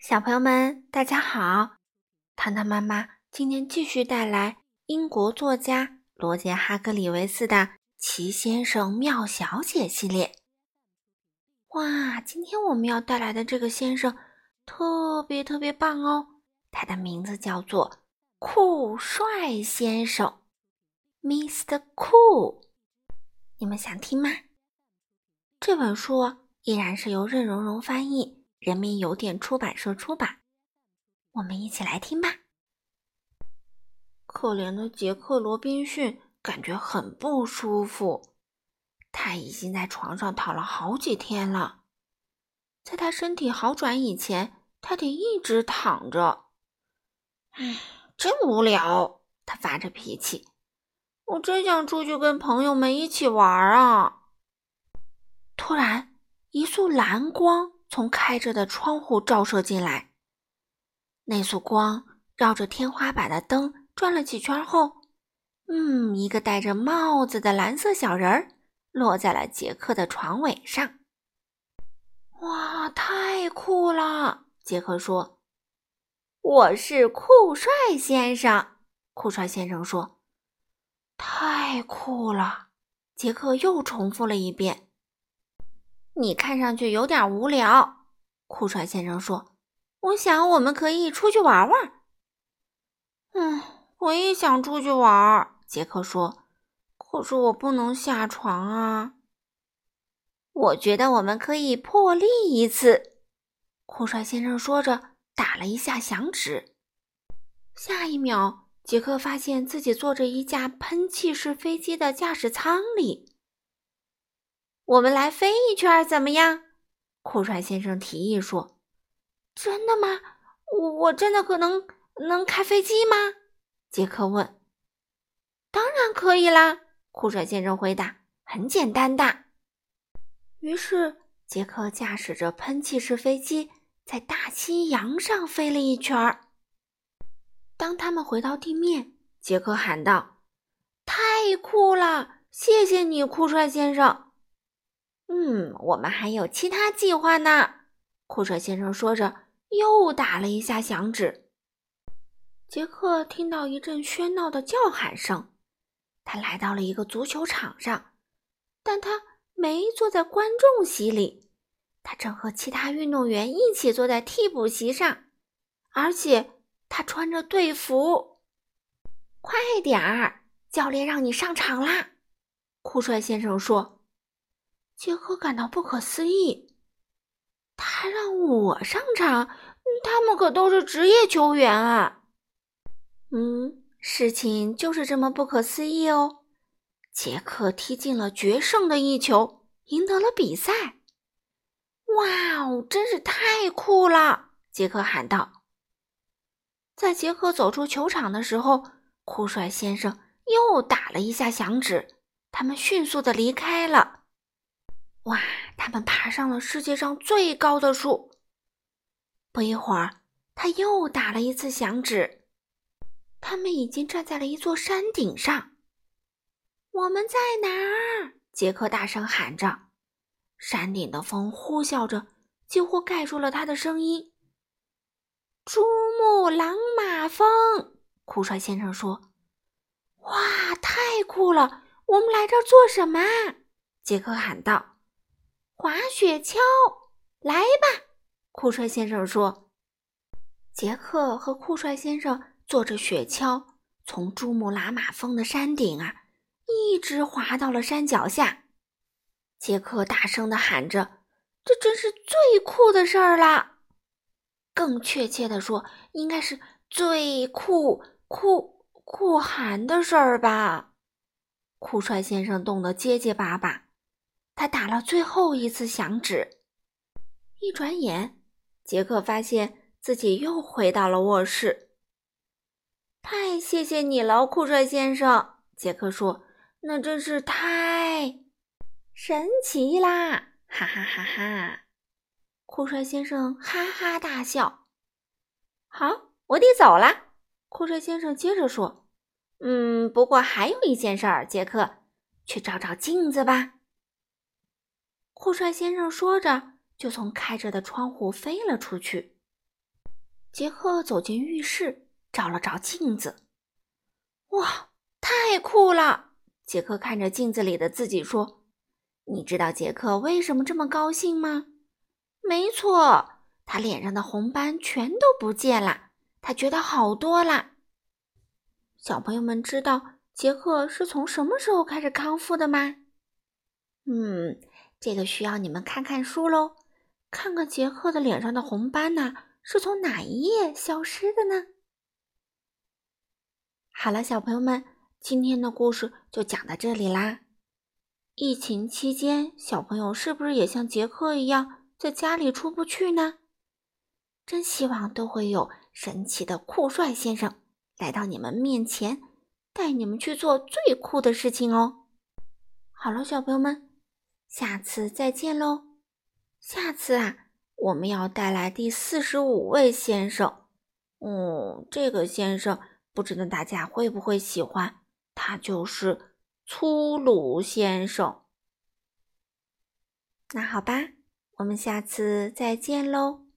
小朋友们，大家好！糖糖妈妈今天继续带来英国作家罗杰·哈格里维斯的《奇先生妙小姐》系列。哇，今天我们要带来的这个先生特别特别棒哦！他的名字叫做酷帅先生，Mr. Cool。你们想听吗？这本书依然是由任溶溶翻译。人民邮电出版社出版，我们一起来听吧。可怜的杰克·罗宾逊感觉很不舒服，他已经在床上躺了好几天了。在他身体好转以前，他得一直躺着。唉，真无聊！他发着脾气。我真想出去跟朋友们一起玩啊！突然，一束蓝光。从开着的窗户照射进来，那束光绕着天花板的灯转了几圈后，嗯，一个戴着帽子的蓝色小人儿落在了杰克的床尾上。哇，太酷了！杰克说：“我是酷帅先生。”酷帅先生说：“太酷了！”杰克又重复了一遍。你看上去有点无聊，酷帅先生说：“我想我们可以出去玩玩。”嗯，我也想出去玩。杰克说：“可是我不能下床啊。”我觉得我们可以破例一次。酷帅先生说着，打了一下响指。下一秒，杰克发现自己坐着一架喷气式飞机的驾驶舱里。我们来飞一圈怎么样？酷帅先生提议说：“真的吗？我我真的可能能开飞机吗？”杰克问。“当然可以啦！”酷帅先生回答，“很简单的。”于是杰克驾驶着喷气式飞机在大西洋上飞了一圈儿。当他们回到地面，杰克喊道：“太酷了！谢谢你，酷帅先生。”嗯，我们还有其他计划呢。酷帅先生说着，又打了一下响指。杰克听到一阵喧闹的叫喊声，他来到了一个足球场上，但他没坐在观众席里，他正和其他运动员一起坐在替补席上，而且他穿着队服。快点儿，教练让你上场啦！酷帅先生说。杰克感到不可思议，他让我上场，他们可都是职业球员啊！嗯，事情就是这么不可思议哦。杰克踢进了决胜的一球，赢得了比赛。哇哦，真是太酷了！杰克喊道。在杰克走出球场的时候，酷帅先生又打了一下响指，他们迅速的离开了。哇！他们爬上了世界上最高的树。不一会儿，他又打了一次响指。他们已经站在了一座山顶上。我们在哪儿？杰克大声喊着。山顶的风呼啸着，几乎盖住了他的声音。珠穆朗玛峰，酷帅先生说：“哇，太酷了！我们来这儿做什么？”杰克喊道。滑雪橇，来吧！酷帅先生说。杰克和酷帅先生坐着雪橇，从珠穆朗玛峰的山顶啊，一直滑到了山脚下。杰克大声的喊着：“这真是最酷的事儿了！”更确切的说，应该是最酷、酷、酷寒的事儿吧？酷帅先生冻得结结巴巴。他打了最后一次响指，一转眼，杰克发现自己又回到了卧室。太谢谢你了，酷帅先生！杰克说：“那真是太神奇啦！”哈哈哈哈！酷帅先生哈哈大笑。好，我得走了。酷帅先生接着说：“嗯，不过还有一件事儿，杰克，去照照镜子吧。”酷帅先生说着，就从开着的窗户飞了出去。杰克走进浴室，照了照镜子。哇，太酷了！杰克看着镜子里的自己说：“你知道杰克为什么这么高兴吗？没错，他脸上的红斑全都不见了，他觉得好多啦。”小朋友们知道杰克是从什么时候开始康复的吗？嗯，这个需要你们看看书喽，看看杰克的脸上的红斑呢，是从哪一页消失的呢？好了，小朋友们，今天的故事就讲到这里啦。疫情期间，小朋友是不是也像杰克一样在家里出不去呢？真希望都会有神奇的酷帅先生。来到你们面前，带你们去做最酷的事情哦！好了，小朋友们，下次再见喽！下次啊，我们要带来第四十五位先生。嗯，这个先生不知道大家会不会喜欢，他就是粗鲁先生。那好吧，我们下次再见喽！